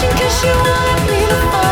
'Cause you wanna be the one. you wanted me to fall.